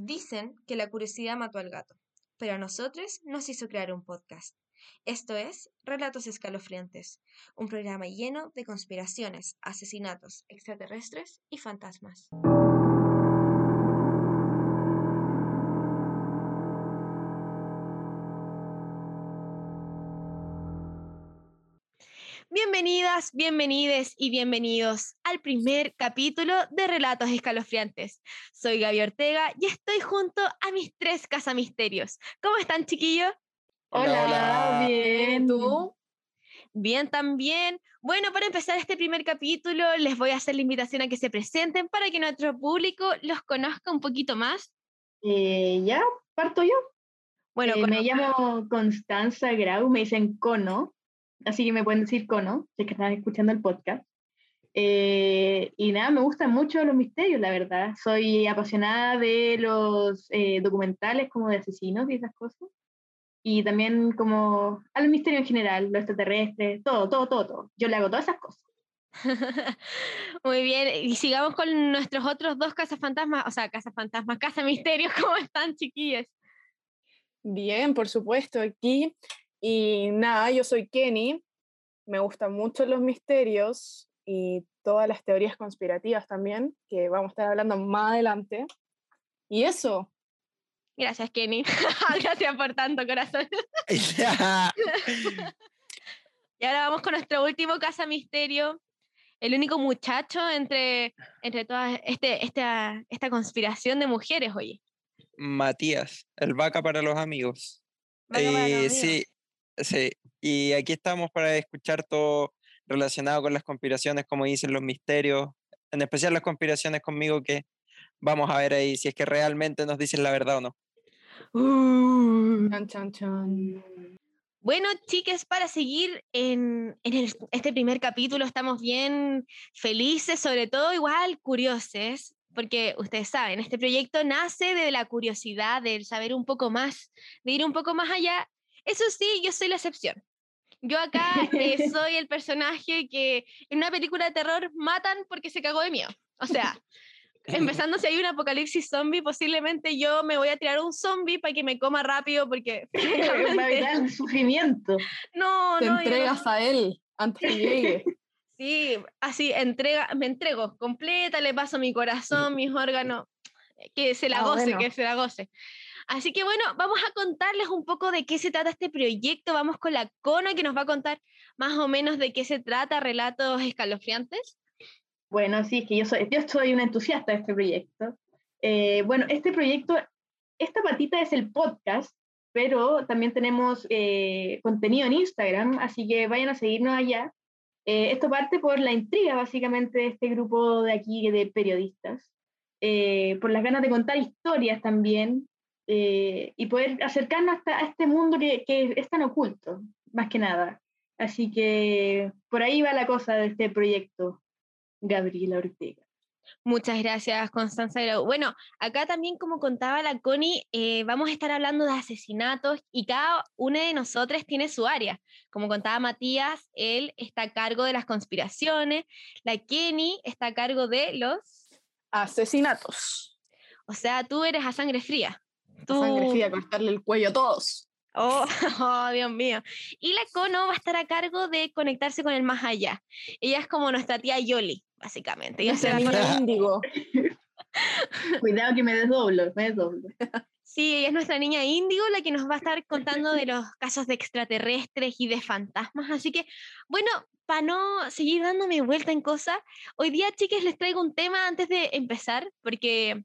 Dicen que la curiosidad mató al gato, pero a nosotros nos hizo crear un podcast. Esto es Relatos Escalofriantes, un programa lleno de conspiraciones, asesinatos, extraterrestres y fantasmas. Bienvenidas, bienvenides y bienvenidos al primer capítulo de Relatos Escalofriantes. Soy Gaby Ortega y estoy junto a mis tres casamisterios. ¿Cómo están, chiquillos? Hola, Hola. bien. ¿Tú? Bien, también. Bueno, para empezar este primer capítulo, les voy a hacer la invitación a que se presenten para que nuestro público los conozca un poquito más. Eh, ya, parto yo. Bueno, Eh, me llamo Constanza Grau, me dicen Cono, así que me pueden decir Cono, si es que están escuchando el podcast. Eh, y nada, me gustan mucho los misterios, la verdad. Soy apasionada de los eh, documentales como de asesinos y esas cosas. Y también como a los misterios en general, los extraterrestres, todo, todo, todo, todo. Yo le hago todas esas cosas. Muy bien, y sigamos con nuestros otros dos cazafantasmas, o sea, cazafantasmas, cazamisterios, ¿cómo están, chiquillos? Bien, por supuesto, aquí. Y nada, yo soy Kenny. Me gustan mucho los misterios y todas las teorías conspirativas también, que vamos a estar hablando más adelante. Y eso, Gracias, Kenny. Gracias por tanto, corazón. Y ahora vamos con nuestro último casa misterio, el único muchacho entre, entre toda este, esta, esta conspiración de mujeres, oye. Matías, el vaca para los amigos. Vaca para los Eh, amigos. sí, sí. Y aquí estamos para escuchar todo relacionado con las conspiraciones, como dicen los misterios, en especial las conspiraciones conmigo que vamos a ver ahí si es que realmente nos dicen la verdad o no. Uh. chan, chan, chan. Bueno, chicas, para seguir en, en el- este primer capítulo estamos bien felices, sobre todo igual curiosos, porque ustedes saben, este proyecto nace de la curiosidad, del saber un poco más, de ir un poco más allá. Eso sí, yo soy la excepción. Yo acá eh, soy el personaje que en una película de terror matan porque se cagó de miedo. O sea, empezando si hay un apocalipsis zombie, posiblemente yo me voy a tirar un zombie para que me coma rápido porque... Para francamente, evitar el sufrimiento. no, Te no, no- entregas a él antes que llegue. Sí, así entrega, me entrego completa, le paso mi corazón, mis órganos, que se la Ah, goce, bueno. que se la goce. Así que bueno, vamos a contarles un poco de qué se trata este proyecto. Vamos con la Cono que nos va a contar más o menos de qué se trata, relatos escalofriantes. Bueno, sí, es que yo soy, yo soy una entusiasta de este proyecto. Eh, bueno, este proyecto, esta patita es el podcast, pero también tenemos eh, contenido en Instagram, así que vayan a seguirnos allá. Eh, esto parte por la intriga, básicamente, de este grupo de aquí de periodistas, por las ganas de contar historias también eh, y poder acercarnos hasta a este mundo que, que es tan oculto, más que nada. Así que por ahí va la cosa de este proyecto. Gabriela Ortega. Muchas gracias, Constanza. Grau. Bueno, acá también, como contaba la Connie, eh, vamos a estar hablando de asesinatos y cada una de nosotras tiene su área. Como contaba Matías, él está a cargo de las conspiraciones, la Kenny está a cargo de los... Asesinatos. O sea, tú eres a sangre fría. Tú... A Sangre fría, cortarle el cuello a todos. Oh, oh, Dios mío. Y la Cono va a estar a cargo de conectarse con el más allá. Ella es como nuestra tía Yoli, básicamente. Ella se índigo. Cuidado que me desdoblo, me desdoblo. Sí, ella es nuestra niña índigo, la que nos va a estar contando de los casos de extraterrestres y de fantasmas. Así que, bueno, para no seguir dándome vuelta en cosas, hoy día, chicas, les traigo un tema antes de empezar, porque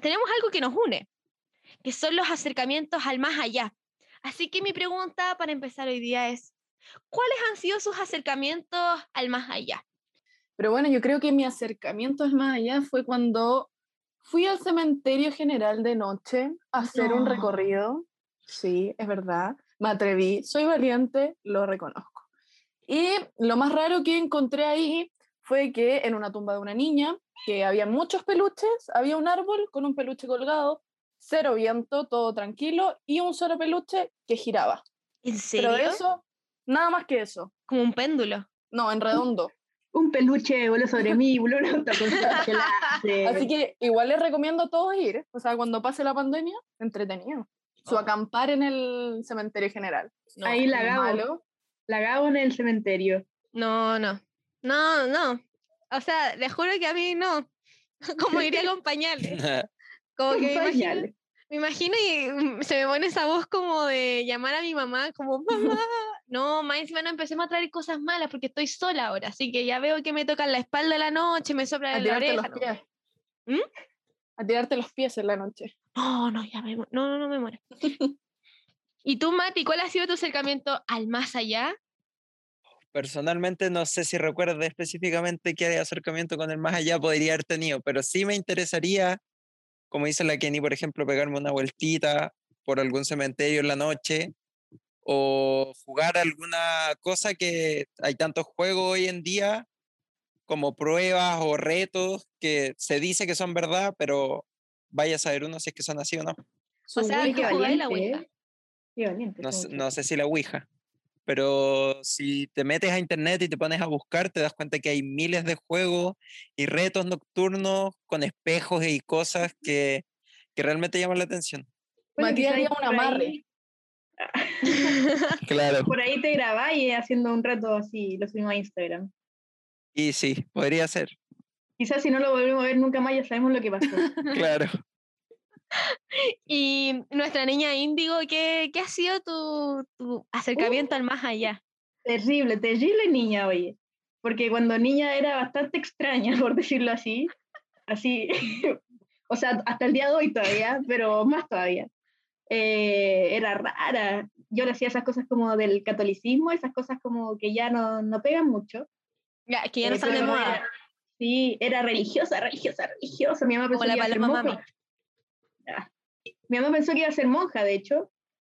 tenemos algo que nos une, que son los acercamientos al más allá. Así que mi pregunta para empezar hoy día es, ¿cuáles han sido sus acercamientos al más allá? Pero bueno, yo creo que mi acercamiento es más allá fue cuando fui al cementerio general de noche a hacer un recorrido. Sí, es verdad. Me atreví, soy valiente, lo reconozco. Y lo más raro que encontré ahí fue que en una tumba de una niña, que había muchos peluches, había un árbol con un peluche colgado, cero viento, todo tranquilo, y un solo peluche que giraba. ¿En serio? Pero de eso, nada más que eso. Como un péndulo. No, en redondo. un peluche voló sobre mí, Así que igual les recomiendo a todos ir, o sea, cuando pase la pandemia, entretenido. Su Oh. acampar en el cementerio general. No, Ahí la Gabo, malo. la Gabo en el cementerio. No, no. No, no. O sea, les juro que a mí no. Como iría a acompañarle. Como que me imagino, me imagino y mm, se me pone esa voz como de llamar a mi mamá, como mamá. No, más encima no empecemos a traer cosas malas porque estoy sola ahora. Así que ya veo que me tocan la espalda la noche, me soplan en la tirarte oreja. los no. pies. ¿Mm? A tirarte los pies en la noche. No, no, ya me No, no, no me muero. ¿Y tú, Mati, cuál ha sido tu acercamiento al más allá? Personalmente no sé si recuerdo específicamente qué acercamiento con el más allá podría haber tenido, pero sí me interesaría, como dice la Kenny, por ejemplo, pegarme una vueltita por algún cementerio en la noche o jugar alguna cosa que hay tantos juegos hoy en día como pruebas o retos que se dice que son verdad, pero vaya a saber uno si es que son así o no. O sea, tú qué jugáis la valiente, Ouija. ¿eh? Qué valiente. No sé si la Ouija, pero si te metes a internet y te pones a buscar, te das cuenta que hay miles de juegos y retos nocturnos con espejos y cosas que, que realmente llaman la atención. Bueno, Matías haría un por ahí- amarre. Claro. Por ahí te grabáis haciendo un rato así, lo subimos a Instagram. Y sí, podría ser, Quizás si no lo volvemos a ver nunca más, ya sabemos lo que pasó. claro. Y nuestra niña Índigo, ¿qué, qué ha sido tu, tu acercamiento al más allá? terrible, terrible niña, oye. Porque cuando niña era bastante extraña, por decirlo así. Así, o sea, hasta el día de hoy todavía, pero más todavía. Eh, era rara. Yo le hacía esas cosas como del catolicismo, esas cosas como que ya no, no pegan mucho. Ya, que ya no Eh, están de moda. sí, era religiosa, religiosa, religiosa. Mi mamá Como la paloma mami. Ah. Mi mamá pensó que iba a ser monja, de hecho.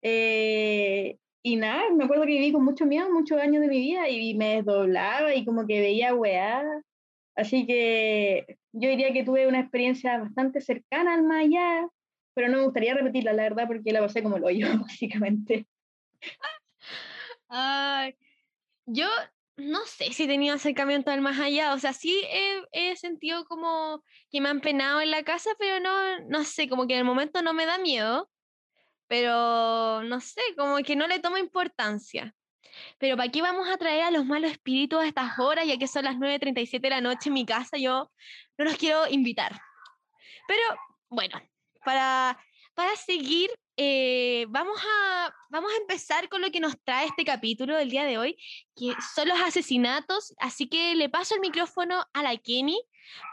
Eh, y nada, me acuerdo que viví con mucho miedo muchos años de mi vida y me desdoblaba y como que veía weá. Así que yo diría que tuve una experiencia bastante cercana al más allá, pero no me gustaría repetirla, la verdad, porque la pasé como lo yo, básicamente. Ay, yo no sé si tenido acercamiento al más allá, o sea, sí he, he sentido como que me han penado en la casa, pero no, no sé, como que en el momento no me da miedo, pero no sé, como que no le tomo importancia. Pero ¿para qué vamos a traer a los malos espíritus a estas horas, ya que son las 9.37 de la noche en mi casa? Yo no los quiero invitar. Pero bueno, para, para seguir, eh, vamos, a, vamos a empezar con lo que nos trae este capítulo del día de hoy, que son los asesinatos. Así que le paso el micrófono a la Kenny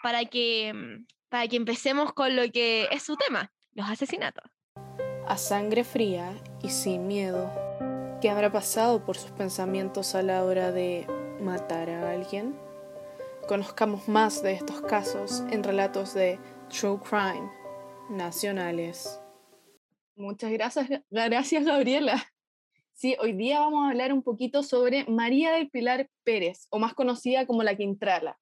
para que, mm, para que empecemos con lo que es su tema, los asesinatos. A sangre fría y sin miedo. ¿Qué habrá pasado por sus pensamientos a la hora de matar a alguien? Conozcamos más de estos casos en relatos de True Crime nacionales. Muchas gracias, gracias Gabriela. Sí, hoy día vamos a hablar un poquito sobre María del Pilar Pérez, o más conocida como la Quintrala.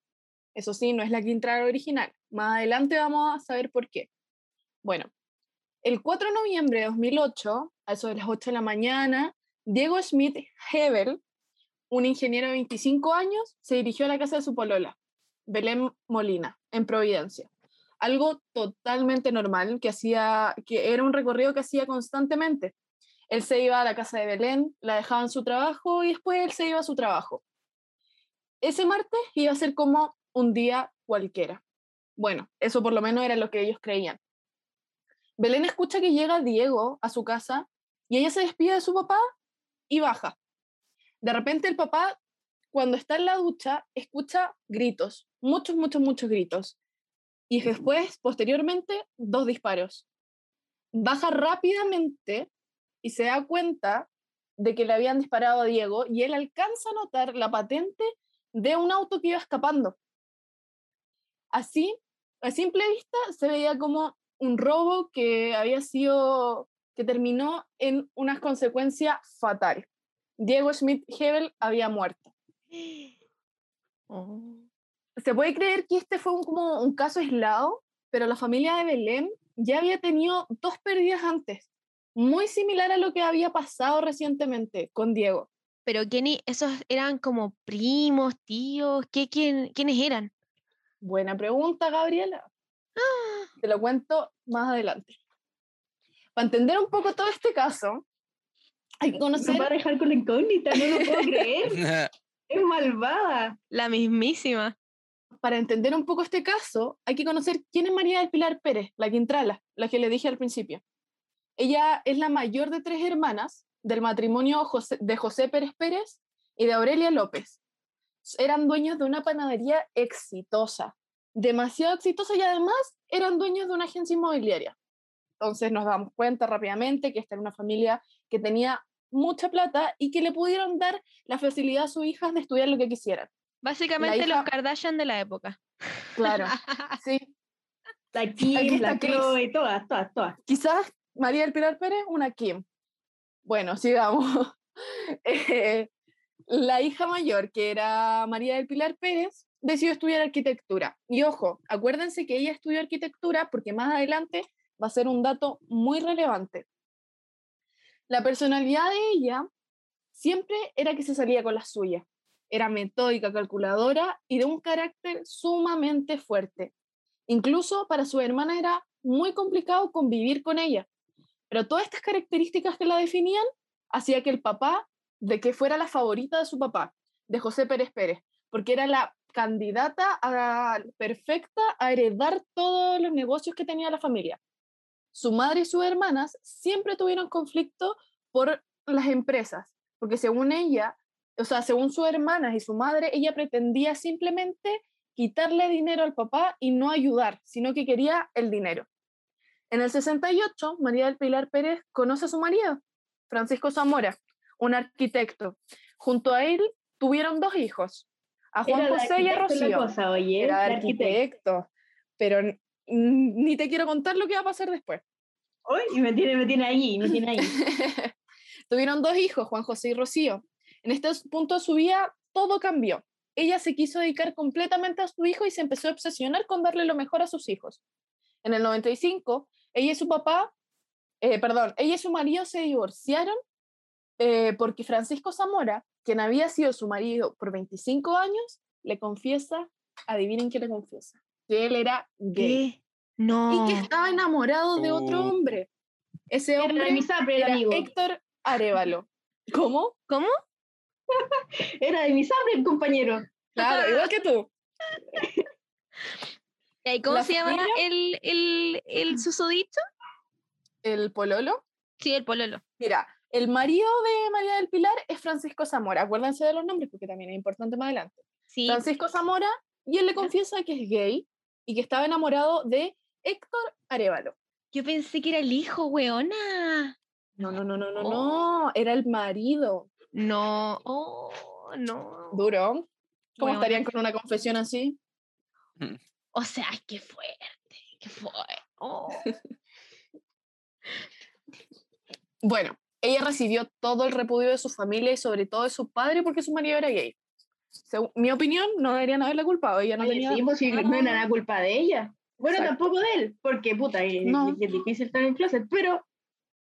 Eso sí, no es la Quintrala original. Más adelante vamos a saber por qué. Bueno, el 4 de noviembre de 2008, a eso de las 8 de la mañana, Diego Schmidt Hebel, un ingeniero de 25 años, se dirigió a la casa de su polola, Belén Molina, en Providencia. Algo totalmente normal, que, hacía, que era un recorrido que hacía constantemente. Él se iba a la casa de Belén, la dejaba en su trabajo y después él se iba a su trabajo. Ese martes iba a ser como un día cualquiera. Bueno, eso por lo menos era lo que ellos creían. Belén escucha que llega Diego a su casa y ella se despide de su papá y baja. De repente el papá, cuando está en la ducha, escucha gritos, muchos, muchos, muchos gritos. Y después, posteriormente, dos disparos. Baja rápidamente y se da cuenta de que le habían disparado a Diego y él alcanza a notar la patente de un auto que iba escapando. Así, a simple vista, se veía como un robo que había sido, que terminó en una consecuencia fatal. Diego Schmidt Hebel había muerto. Se puede creer que este fue un, como un caso aislado, pero la familia de Belén ya había tenido dos pérdidas antes, muy similar a lo que había pasado recientemente con Diego, pero ¿quién, esos eran como primos, tíos, ¿qué, quién, ¿quiénes eran? Buena pregunta, Gabriela. ¡Ah! Te lo cuento más adelante. Para entender un poco todo este caso, hay que No conocer va a dejar con la incógnita, no lo puedo creer. Es malvada. La mismísima. Para entender un poco este caso, hay que conocer quién es María del Pilar Pérez, la Quintrala, la que le dije al principio. Ella es la mayor de tres hermanas del matrimonio de José Pérez Pérez y de Aurelia López. Eran dueños de una panadería exitosa, demasiado exitosa y además eran dueños de una agencia inmobiliaria. Entonces nos damos cuenta rápidamente que esta era una familia que tenía mucha plata y que le pudieron dar la facilidad a sus hijas de estudiar lo que quisieran. Básicamente hija- los Kardashian de la época. Claro, sí. La Aquí Kim, está la. Chloe, todas, todas, todas. quizás María del Pilar Pérez, una Kim. Bueno, sigamos. Eh, la hija mayor, que era María del Pilar Pérez, decidió estudiar arquitectura. Y ojo, acuérdense que ella estudió arquitectura porque más adelante va a ser un dato muy relevante. La personalidad de ella siempre era que se salía con la suya. Era metódica, calculadora y de un carácter sumamente fuerte. Incluso para su hermana era muy complicado convivir con ella. Pero todas estas características que la definían hacía que el papá, de que fuera la favorita de su papá, de José Pérez Pérez, porque era la candidata a- perfecta a heredar todos los negocios que tenía la familia. Su madre y sus hermanas siempre tuvieron conflicto por las empresas, porque según ella, o sea, según sus hermanas y su madre, ella pretendía simplemente quitarle dinero al papá y no ayudar, sino que quería el dinero. En el 68, María del Pilar Pérez conoce a su marido, Francisco Zamora, un arquitecto. Junto a él tuvieron dos hijos, a Juan Era José y a Rocío. cosa, oye, Era arquitecto, pero ni te quiero contar lo que va a pasar después. Uy, me tiene, me tiene ahí, me tiene ahí. Tuvieron dos hijos, Juan José y Rocío. En este punto de su vida todo cambió. Ella se quiso dedicar completamente a su hijo y se empezó a obsesionar con darle lo mejor a sus hijos. En el 95, ella y su papá, eh, perdón, ella y su marido se divorciaron eh, porque Francisco Zamora, quien había sido su marido por 25 años, le confiesa, adivinen qué le confiesa, que él era gay ¿Qué? No. y que estaba enamorado de otro Oh. hombre. Ese hombre era amigo. Héctor Arevalo. ¿Cómo? ¿Cómo? Era de mi el compañero. Claro, igual que tú. ¿Y cómo La se llama el, el, el susodicho? El pololo. Sí, el pololo. Mira, el marido de María del Pilar es Francisco Zamora. Acuérdense de los nombres porque también es importante más adelante. Sí. Francisco Zamora, y él le confiesa que es gay y que estaba enamorado de Héctor Arevalo. Yo pensé que era el hijo, weona. No, no, no, no, no, Oh. no. Era el marido. No. Oh, no. Duro. ¿Cómo estarían con una confesión así? O sea, qué fuerte. Qué fuerte. Oh. Bueno, ella recibió todo el repudio de su familia y sobre todo de su padre porque su marido era gay. Según mi opinión, no deberían haberla culpado. Ella no Oye, tenía sí, pues, si no era nada- la culpa de ella. Bueno, Exacto. tampoco de él, porque puta, es, No. es difícil estar en el closet, pero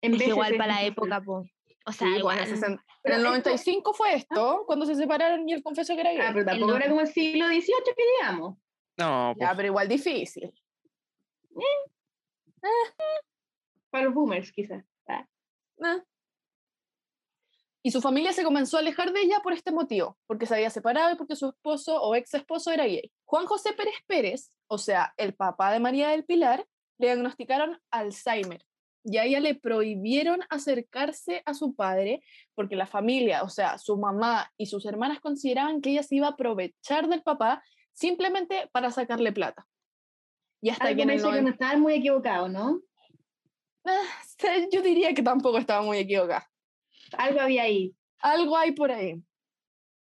en Es veces igual para la época, po. O sea, Sí, pues, igual. en el 60 en Pero el esto- 95 fue esto, cuando se separaron y él confesó que era gay. Ah, pero tampoco no- era como el siglo XVIII que digamos. No, Ya, pues, pero igual difícil. Para los boomers, quizás. Ah. Ah. Y su familia se comenzó a alejar de ella por este motivo, porque se había separado y porque su esposo o ex esposo era gay. Juan José Pérez Pérez, o sea, el papá de María del Pilar, le diagnosticaron Alzheimer y a ella le prohibieron acercarse a su padre porque la familia, o sea, su mamá y sus hermanas consideraban que ella se iba a aprovechar del papá simplemente para sacarle plata. Y hasta Algo que me dice que 90 no estaban muy equivocados, ¿no? Yo diría que tampoco estaba muy equivocada. Algo había ahí. Algo hay por ahí.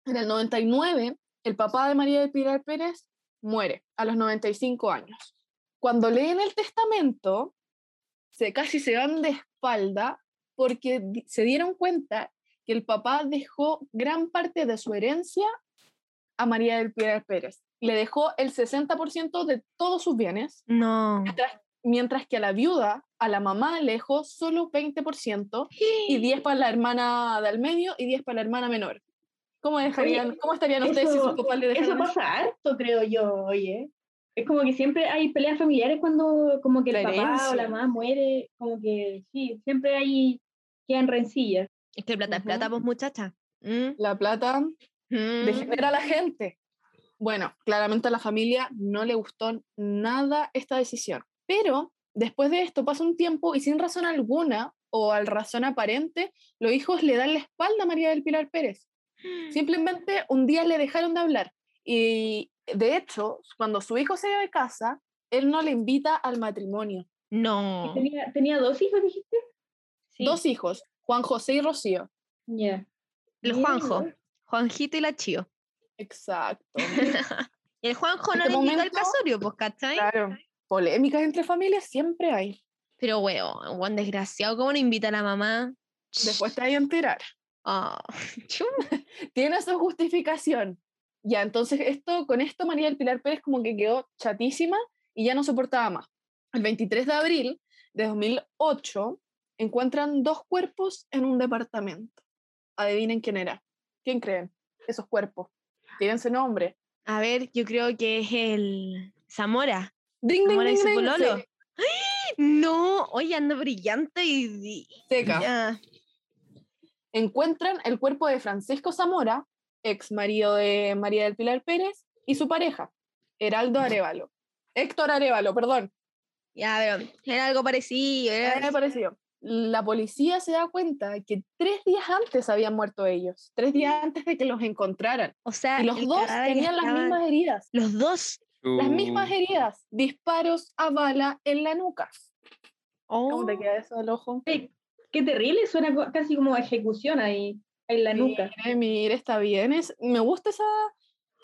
En el 99, el papá de María del Pilar Pérez muere a los 95 años. Cuando leen el testamento, se, casi se van de espalda porque se dieron cuenta que el papá dejó gran parte de su herencia a María del Pilar Pérez. Le dejó el 60% de todos sus bienes, No. mientras, mientras que a la viuda a la mamá le dejó solo 20% y 10 para la hermana del medio y 10 para la hermana menor. ¿Cómo, dejarían, ¿cómo estarían ustedes si sus papás le dejaran Eso pasa harto, creo yo, oye. Es como que siempre hay peleas familiares cuando como que el La papá o la mamá muere, como que sí, siempre hay quedan rencillas. Es que plata es plata, pues muchacha. Mm, La plata mm. degenera a la gente. Bueno, claramente a la familia no le gustó nada esta decisión. Pero después de esto pasa un tiempo y sin razón alguna o al razón aparente, los hijos le dan la espalda a María del Pilar Pérez. Simplemente un día le dejaron de hablar. Y de hecho, cuando su hijo se va de casa, él no le invita al matrimonio. No. ¿Tenía, tenía dos hijos, dijiste? Sí. Dos hijos, Juan José y Rocío. Ya. El Bien, Juanjo. Juanjito y la Chío. Exacto. Y el Juanjo no este le invitó al casorio, pues, ¿cachai? claro. Polémicas entre familias siempre hay. Pero, weón, Juan desgraciado, ¿cómo no invita a la mamá? Después te vas a enterar. Ah, chum. tiene su justificación. Ya, entonces esto, con esto María del Pilar Pérez como que quedó chatísima y ya no soportaba más. El 23 de abril de 2008 encuentran dos cuerpos en un departamento. Adivinen quién era. ¿Quién creen? Esos cuerpos. Tírense nombre. A ver, yo creo que es el Zamora. Ding, ding, Zamora y ding, su ding. pololo. Sí, No, hoy ando brillante y. y- seca. ya. Encuentran el cuerpo de Francisco Zamora, ex marido de María del Pilar Pérez, y su pareja, Heraldo Arevalo. Héctor Arevalo, perdón. Ya, pero era algo parecido. Era- pareció. La policía se da cuenta que tres días antes habían muerto ellos, tres días antes de que los encontraran. O sea, Y los dos tenían las mismas heridas, Los dos. las mismas heridas, disparos a bala en la nuca. ¿Cómo te Oh, queda eso del ojo? Sí, Qué terrible, suena casi como ejecución ahí, en la nuca. Mire, mire, está bien. Es, me gusta esa,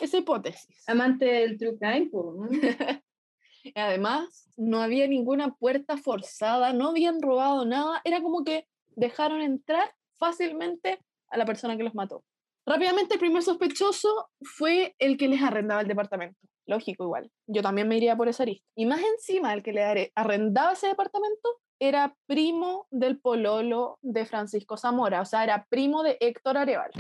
esa hipótesis. Amante del true crime. Y Además, no había ninguna puerta forzada, no habían robado nada. Era como que dejaron entrar fácilmente a la persona que los mató. Rápidamente, el primer sospechoso fue el que les arrendaba el departamento. Lógico, igual. Yo también me iría por esa arista. Y más encima, el que le arrendaba ese departamento era primo del pololo de Francisco Zamora, o sea, era primo de Héctor Arevalo.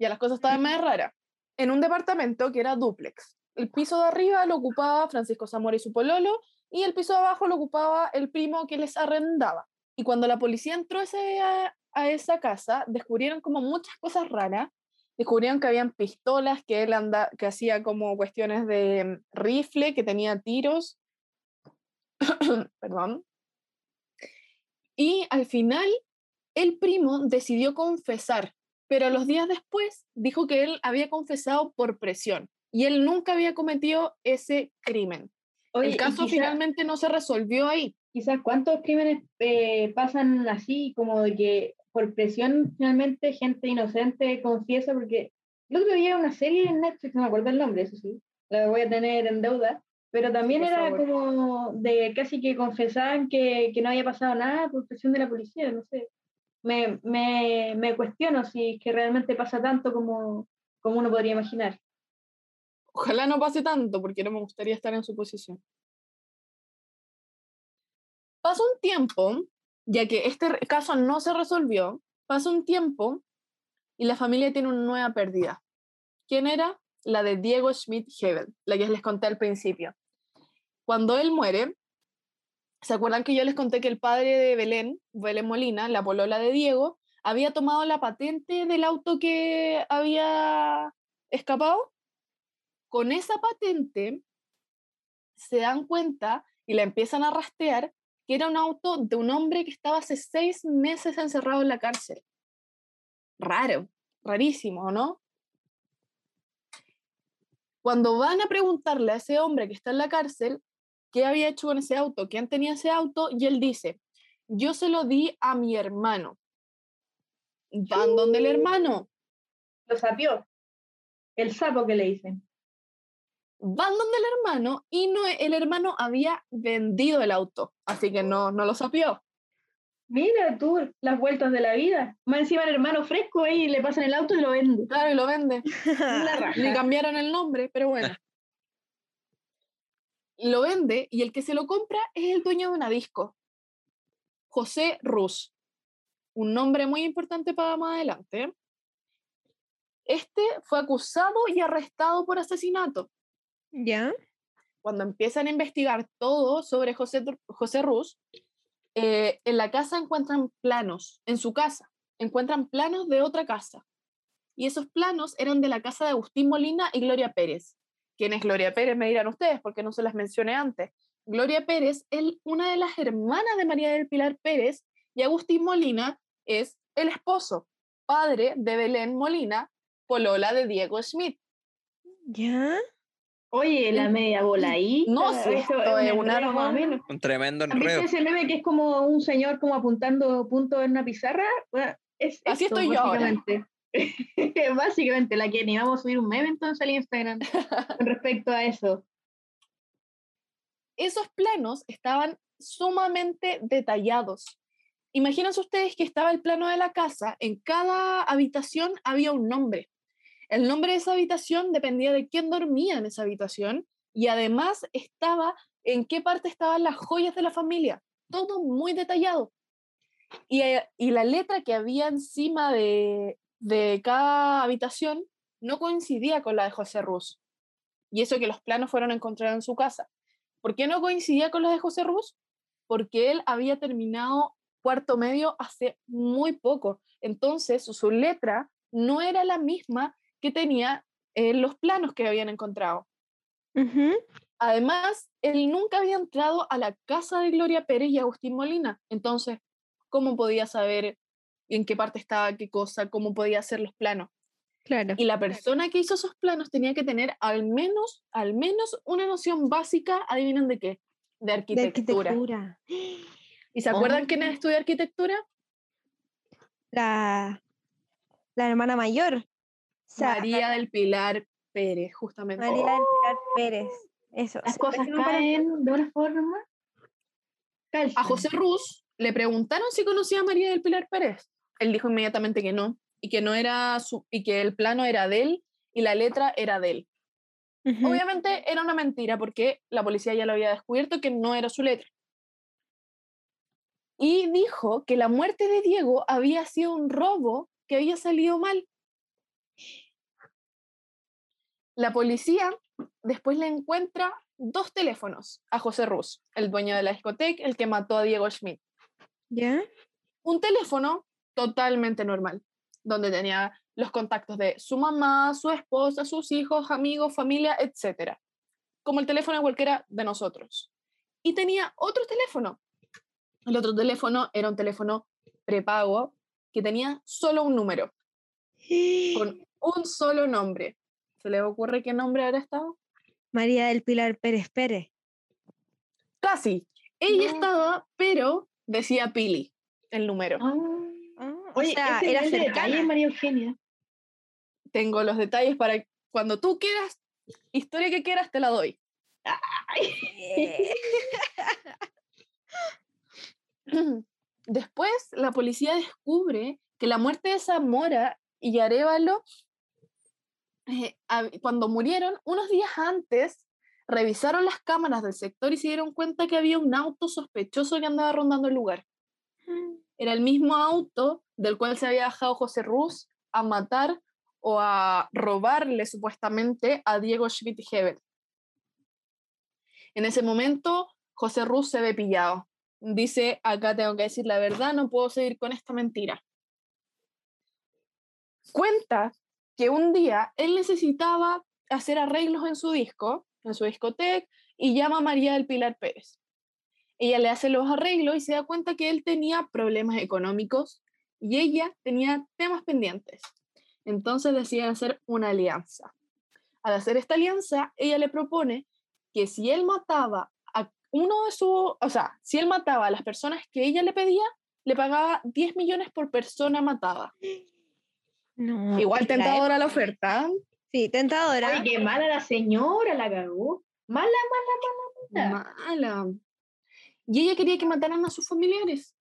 Ya las cosas estaban más raras. En un departamento que era dúplex. El piso de arriba lo ocupaba Francisco Zamora y su pololo, y el piso de abajo lo ocupaba el primo que les arrendaba. Y cuando la policía entró a esa casa, descubrieron como muchas cosas raras. Descubrieron que habían pistolas, que él anda, que hacía como cuestiones de mm, rifle, que tenía tiros. Perdón. Y al final, el primo decidió confesar, pero los días después dijo que él había confesado por presión y él nunca había cometido ese crimen. Oye, el caso quizá- finalmente no se resolvió ahí. quizás cuántos crímenes eh, pasan así, como de que por presión finalmente gente inocente confiesa, porque el otro día una serie en Netflix, no me acuerdo el nombre, eso sí, la voy a tener en deuda, pero también por era como de casi que confesaban que, que no había pasado nada por presión de la policía, no sé. Me, me, me cuestiono si es que realmente pasa tanto como, como uno podría imaginar. Ojalá no pase tanto, porque no me gustaría estar en su posición. Pasa un tiempo, ya que este caso no se resolvió, pasa un tiempo y la familia tiene una nueva pérdida. ¿Quién era? La de Diego Schmidt Hebel, la que les conté al principio. Cuando él muere, ¿se acuerdan que yo les conté que el padre de Belén, Belén Molina, la polola de Diego, había tomado la patente del auto que había escapado? con esa patente se dan cuenta y la empiezan a rastrear que era un auto de un hombre que estaba hace seis meses encerrado en la cárcel. Raro, rarísimo, ¿no? Cuando van a preguntarle a ese hombre que está en la cárcel qué había hecho con ese auto, quién tenía ese auto, y él dice, yo se lo di a mi hermano. ¿Van donde el hermano? Lo sapió, el sapo que le dicen. van donde el hermano y no, el hermano había vendido el auto, así que no, no lo sapió. Mira tú, las vueltas de la vida. Más encima el hermano fresco ahí le pasan el auto y lo vende. Claro, y lo vende. Le cambiaron el nombre, pero bueno. Lo vende y el que se lo compra es el dueño de una disco. José Ruz, un nombre muy importante para más adelante. Este fue acusado y arrestado por asesinato. ¿Ya? Cuando empiezan a investigar todo sobre José, José Ruz, eh, en la casa encuentran planos, en su casa, encuentran planos de otra casa. Y esos planos eran de la casa de Agustín Molina y Gloria Pérez. ¿Quién es Gloria Pérez? Me dirán ustedes, porque no se las mencioné antes. Gloria Pérez es una de las hermanas de María del Pilar Pérez y Agustín Molina es el esposo, padre de Belén Molina, polola de Diego Schmidt. ¿Ya? Oye, la media bola ahí. No, sí, Eso esto es un arma. menos. Un tremendo ¿Han visto enredo. ese meme que es como un señor como apuntando puntos en una pizarra? Bueno, es Así esto, estoy yo ahora. básicamente. básicamente, la que ni vamos a subir un meme entonces al Instagram con respecto a eso. Esos planos estaban sumamente detallados. Imagínense ustedes que estaba el plano de la casa, en cada habitación había un nombre. El nombre de esa habitación dependía de quién dormía en esa habitación y además estaba en qué parte estaban las joyas de la familia. Todo muy detallado. Y, eh, la letra que había encima de, de cada habitación no coincidía con la de José Ruz. Y eso que los planos fueron encontrados en su casa. ¿Por qué no coincidía con los de José Ruz? Porque él había terminado cuarto medio hace muy poco. Entonces, su letra no era la misma que tenía en los planos que habían encontrado. Además, él nunca había entrado a la casa de Gloria Pérez y Agustín Molina. Entonces, ¿cómo podía saber en qué parte estaba qué cosa? ¿Cómo podía hacer los planos? Claro. Y la persona que hizo esos planos tenía que tener al menos, al menos una noción básica, adivinen de qué, de arquitectura. ¿Y se acuerdan Oh. quién estudia arquitectura? La, la hermana mayor. María del Pilar Pérez, justamente. María del Pilar Pérez. Eso. Las cosas caen de una forma. A calzan. José Ruz le preguntaron si conocía a María del Pilar Pérez. Él dijo inmediatamente que no, y que no era su, y que el plano era de él y la letra era de él. Obviamente era una mentira porque la policía ya lo había descubierto que no era su letra. Y dijo que la muerte de Diego había sido un robo que había salido mal. La policía después le encuentra dos teléfonos a José Ruz, el dueño de la discoteca, el que mató a Diego Schmidt. ¿Ya? Un teléfono totalmente normal, donde tenía los contactos de su mamá, su esposa, sus hijos, amigos, familia, etc. Como el teléfono de cualquiera de nosotros. Y tenía otro teléfono. El otro teléfono era un teléfono prepago que tenía solo un número, con un solo nombre. ¿Se le ocurre qué nombre habrá estado? María del Pilar Pérez Pérez. Casi. Ella No. estaba, pero decía Pili, el número. Ah. Ah, o Oye, sea, ese era de detalle, cercana. María Eugenia. Tengo los detalles para cuando tú quieras, historia que quieras, te la doy. Después, la policía descubre que la muerte de Zamora y Arevalo, eh, cuando murieron, unos días antes, revisaron las cámaras del sector y se dieron cuenta que había un auto sospechoso que andaba rondando el lugar. Era el mismo auto del cual se había dejado José Ruz a matar o a robarle supuestamente a Diego Schmidt Hebel. En ese momento, José Ruz se ve pillado. Dice, acá tengo que decir la verdad, no puedo seguir con esta mentira. Cuenta que un día él necesitaba hacer arreglos en su disco, en su discoteca, y llama a María del Pilar Pérez. Ella le hace los arreglos y se da cuenta que él tenía problemas económicos y ella tenía temas pendientes. Entonces deciden hacer una alianza. Al hacer esta alianza, ella le propone que si él mataba a uno de sus, o sea, si él mataba a las personas que ella le pedía, le pagaba 10 millones por persona matada. No, Igual la tentadora la oferta. Sí, tentadora. Oye, qué mala la señora, la cagó. Mala, mala, mala, mala. Mala. Y ella quería que mataran a sus familiares.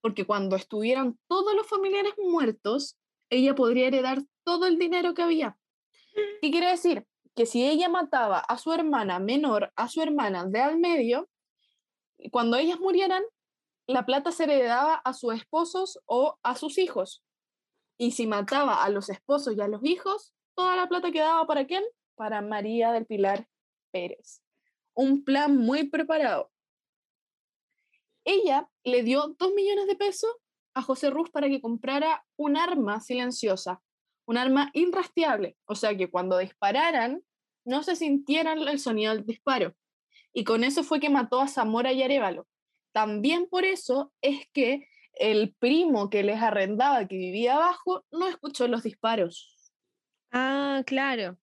Porque cuando estuvieran todos los familiares muertos, ella podría heredar todo el dinero que había. ¿Qué quiere decir? Que si ella mataba a su hermana menor, a su hermana de al medio, cuando ellas murieran, la plata se heredaba a sus esposos o a sus hijos. Y si mataba a los esposos y a los hijos, toda la plata quedaba para quién? Para María del Pilar Pérez. Un plan muy preparado. Ella le dio dos millones de pesos a José Ruz para que comprara un arma silenciosa, un arma irrastreable, o sea que cuando dispararan no se sintieran el sonido del disparo. Y con eso fue que mató a Zamora y Arevalo. También por eso es que el primo que les arrendaba, que vivía abajo, no escuchó los disparos. Ah, claro.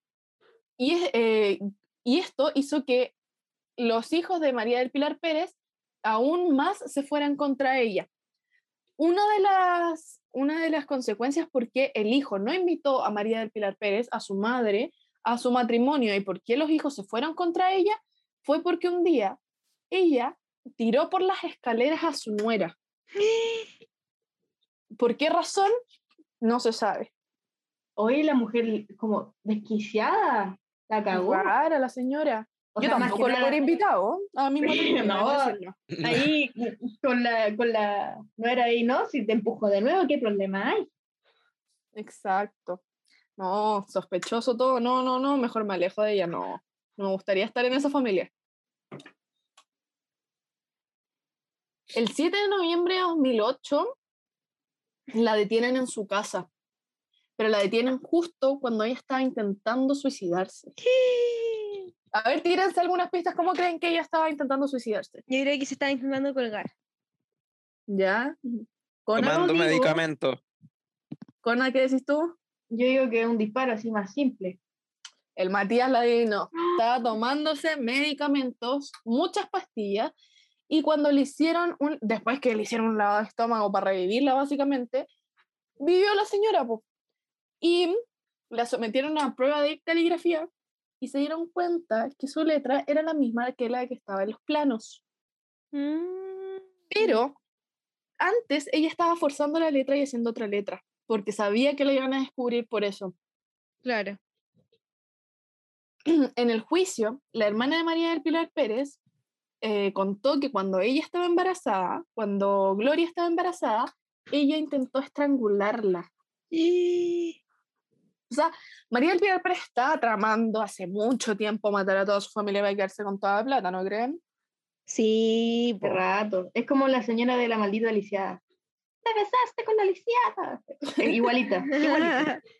Y, eh, y esto hizo que los hijos de María del Pilar Pérez aún más se fueran contra ella. Una de las, una de las consecuencias por qué el hijo no invitó a María del Pilar Pérez, a su madre, a su matrimonio y por qué los hijos se fueron contra ella, fue porque un día ella tiró por las escaleras a su nuera. ¿Por qué razón? No se sabe. Hoy la mujer como desquiciada, la cagó. Rara la señora. Yo tampoco la hubiera invitado a mi matrimonio. no, ahí con la, con la nuera ahí, ¿no? Si te empujo de nuevo, ¿qué problema hay? Exacto. No, sospechoso todo. No, no, no, mejor me alejo de ella. No, no me gustaría estar en esa familia. El 7 de noviembre de 2008 la detienen en su casa, pero la detienen justo cuando ella estaba intentando suicidarse. A ver, tírense algunas pistas. ¿Cómo creen que ella estaba intentando suicidarse? Yo creo que se estaba intentando colgar. ¿Ya? Tomando medicamento. ¿Cona qué decís tú? Yo digo que es un disparo así más simple. El Matías la no. Estaba tomándose medicamentos, muchas pastillas, y cuando le hicieron, un, después que le hicieron un lavado de estómago para revivirla básicamente, vivió la señora. Y la sometieron a prueba de caligrafía y se dieron cuenta que su letra era la misma que la que estaba en los planos. Mm. Pero antes ella estaba forzando la letra y haciendo otra letra, porque sabía que la iban a descubrir por eso. Claro. En el juicio, la hermana de María del Pilar Pérez eh, contó que cuando ella estaba embarazada, cuando Gloria estaba embarazada, ella intentó estrangularla. Y... O sea, María del Pilar Pérez estaba tramando hace mucho tiempo matar a toda su familia para quedarse con toda la plata, ¿no creen? Sí, de rato. Es como la señora de la maldita aliciada. Te besaste con la aliciada. igualita, igualita.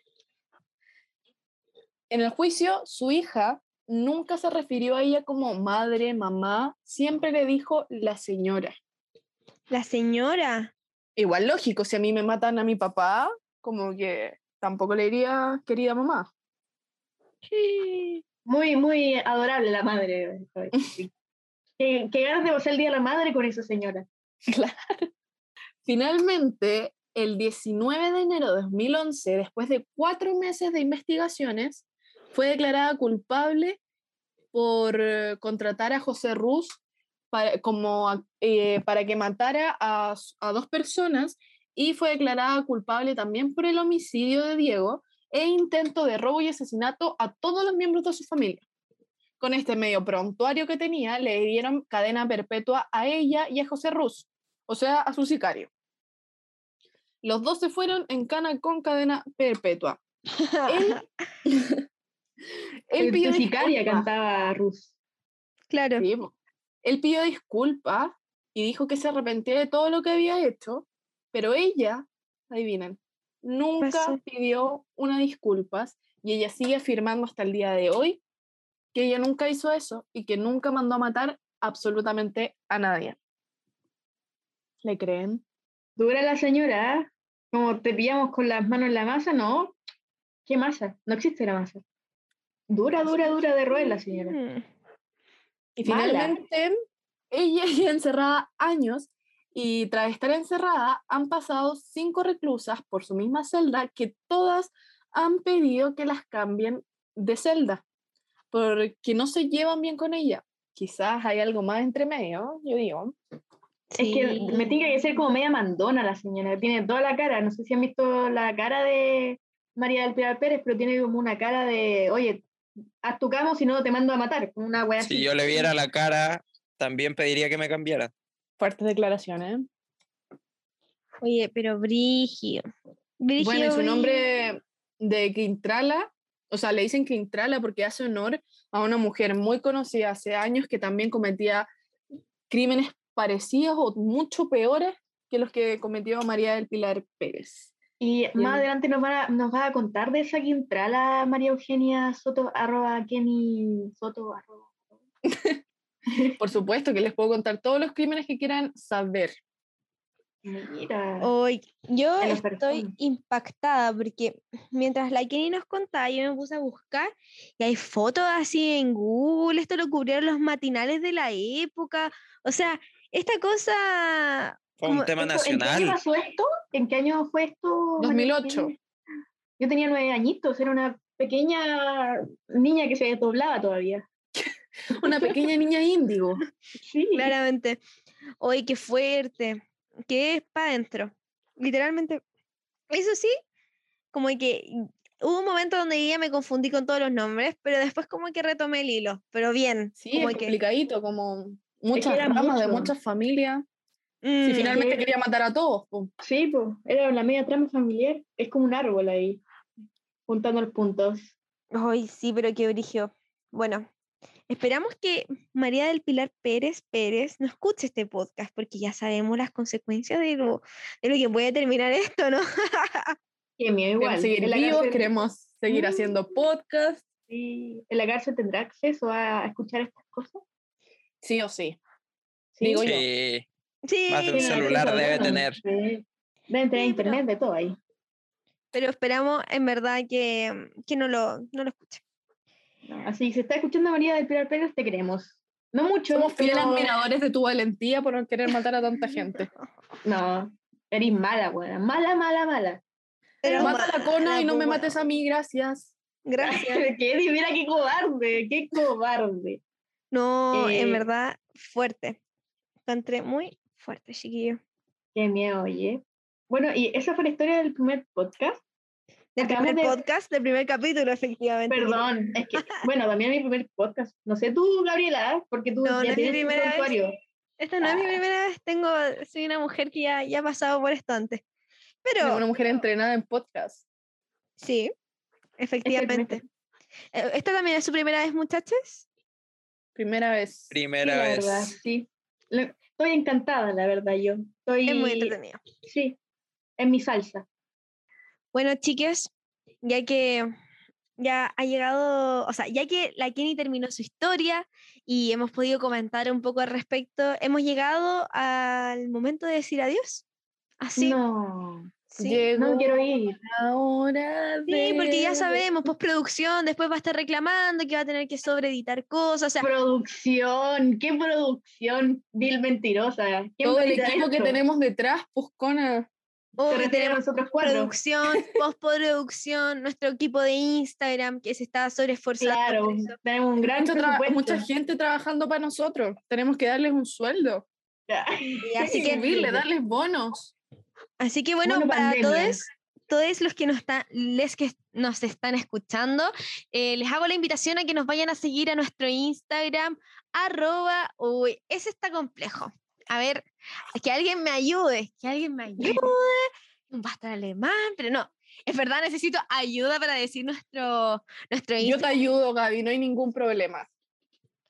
En el juicio, su hija nunca se refirió a ella como madre, mamá, siempre le dijo la señora. La señora. Igual lógico, si a mí me matan a mi papá, como que tampoco le diría querida mamá. Sí. Muy, muy adorable la madre. qué, ganas de pasar el día de la madre con esa señora. Claro. Finalmente, el 19 de enero de 2011, después de cuatro meses de investigaciones, fue declarada culpable por eh, contratar a José Ruz para, como, eh, para que matara a, a dos personas y fue declarada culpable también por el homicidio de Diego e intento de robo y asesinato a todos los miembros de su familia. Con este medio prontuario que tenía, le dieron cadena perpetua a ella y a José Ruz, o sea, a su sicario. Los dos se fueron en cana con cadena perpetua. Él, él pidió sicaria cantaba. Claro. él pidió disculpas y dijo que se arrepentía de todo lo que había hecho pero ella, adivinen, nunca pidió una disculpas y ella sigue afirmando hasta el día de hoy que ella nunca hizo eso y que nunca mandó a matar absolutamente a nadie. ¿Le creen? Dura la señora, ¿eh? Como te pillamos con las manos en la masa, no. ¿Qué masa? No existe la masa. Dura, dura, dura de roer la señora. Y finalmente, ella ya encerrada años y tras estar encerrada han pasado cinco reclusas por su misma celda que todas han pedido que las cambien de celda porque no se llevan bien con ella. Quizás hay algo más entre medio, yo digo. Es que me tiene que ser como media mandona la señora, tiene toda la cara, no sé si han visto la cara de María del Pilar Pérez, pero tiene como una cara de, oye, haz tu camo si no te mando a matar, una wea Si yo le viera la cara, también pediría que me cambiara. Fuertes declaraciones. Oye, pero Brigio. Bueno, y su nombre de Quintrala, o sea, le dicen Quintrala porque hace honor a una mujer muy conocida hace años que también cometía crímenes parecidos o mucho peores que los que cometió María del Pilar Pérez. Y Bien. más adelante nos va, a, nos va a contar de esa quintrala María Eugenia Soto, arroba Kenny Soto, arroba. Por supuesto que les puedo contar todos los crímenes que quieran saber. Mira. Hoy, yo estoy persona. impactada porque mientras la Kenny nos contaba, yo me puse a buscar y hay fotos así en Google, esto lo cubrieron los matinales de la época, o sea, esta cosa, Fue un Como tema Esto, ¿En qué nacional. pasó esto? ¿En qué año fue esto? María 2008. Eugenia? Yo tenía nueve añitos, era una pequeña niña que se desdoblaba todavía. Una pequeña niña índigo. Sí, claramente, hoy qué fuerte, que es para adentro, literalmente, eso sí, como que hubo un momento donde ya me confundí con todos los nombres, pero después como que retomé el hilo, pero bien, Sí, como es que... complicadito, como muchas ramas de mucho. muchas familias. Si mm, finalmente que- quería matar a todos. po. Sí, pues, era la media trama familiar. Es como un árbol ahí, juntando los puntos. Ay, sí, pero qué brigio. Bueno, esperamos que María del Pilar Pérez Pérez no escuche este podcast, porque ya sabemos las consecuencias de lo, de lo que puede terminar esto, ¿no? Que mío igual. Queremos seguir en la vivos, cárcel- queremos seguir Mm. haciendo podcast. sí, ¿En la cárcel tendrá acceso a escuchar estas cosas? Sí o sí. Sí. Digo yo. Sí, Más de un celular debe tener. Sí. Deben tener Sí, pero- internet de todo ahí. pero esperamos en verdad que, que no, lo, no lo escuche. No, Así que si está escuchando María del Pilar Pérez, te queremos. No mucho. Somos fieles pero- admiradores de tu valentía por no querer matar a tanta gente. No, eres mala, buena. Mala, mala, mala. Pero Mata a la cona y no me mala, mates a mí, gracias. Gracias. ¿Qué? Mira qué cobarde, qué cobarde. No, en Eh, verdad, fuerte. Encontré muy fuerte, chiquillo. Qué miedo, oye. Bueno, y esa fue la historia del primer podcast. Del primer de- podcast, del primer capítulo, efectivamente. Perdón, es que, bueno, también mi primer podcast. No sé tú, Gabriela, porque tú No, no ya es mi tu primera vez. Esta no es mi Ah. primera vez, tengo, soy una mujer que ya, ya ha pasado por esto antes. Pero una mujer entrenada en podcast. sí, Es efectivamente. Eh, ¿Esta también es su primera vez, muchachos? Primera vez. Primera vez. verdad, sí. Lo- Estoy encantada, la verdad, yo. Estoy, Es muy entretenido. sí, en mi salsa. Bueno, chiques, ya que ya ha llegado, o sea, ya que la Kenny terminó su historia y hemos podido comentar un poco al respecto, hemos llegado al momento de decir adiós. Así, No, sí. Llegó no quiero ir. la hora de... Sí, porque ya sabemos, postproducción, después va a estar reclamando que va a tener que sobreeditar cosas, o sea, Producción, qué producción, vil mentirosa. ¿Quién Todo el equipo que tenemos detrás, pues, Puscona. hoy a tenemos producción, postproducción, nuestro equipo de Instagram que se está sobreesforzando. Claro, tenemos un gran Mucho tra- presupuesto. mucha gente trabajando para nosotros. Tenemos que darles un sueldo. Ya. Y así que Subirle, darles bonos. Así que bueno, Bueno, para todos, todos los que nos, les que nos están escuchando, eh, les hago la invitación a que nos vayan a seguir a nuestro Instagram, arroba, uy, ese está complejo. A ver, que alguien me ayude, que alguien me ayude, un pastor alemán, pero no, es verdad, necesito ayuda para decir nuestro, nuestro Yo te Instagram. ayudo, Gaby, no hay ningún problema.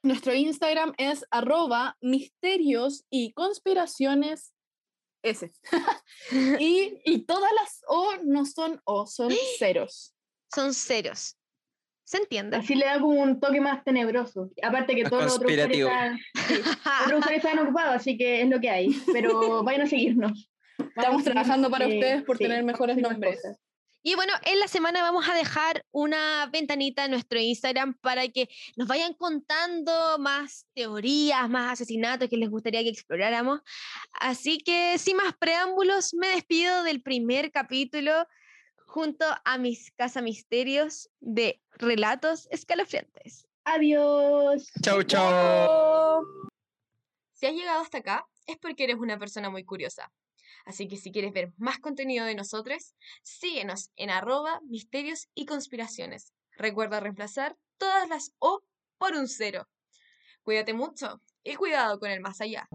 Nuestro Instagram es arroba misterios y conspiraciones S. y, y todas las O no son O, son ceros. Son ceros. ¿Se entiende? Así le da como un toque más tenebroso. Aparte que todos los otros están, sí, otros están ocupados, así que es lo que hay. Pero vayan a seguirnos. Estamos trabajando para ustedes por sí, tener mejores nombres. cosas. Y bueno, en la semana vamos a dejar una ventanita en nuestro Instagram para que nos vayan contando más teorías, más asesinatos que les gustaría que exploráramos. Así que sin más preámbulos, me despido del primer capítulo junto a mis Casa Misterios de Relatos Escalofriantes. Adiós. Chau, chau. Si has llegado hasta acá, es porque eres una persona muy curiosa. Así que si quieres ver más contenido de nosotros, síguenos en arroba misterios y conspiraciones. Recuerda reemplazar todas las O por un cero. Cuídate mucho y cuidado con el más allá.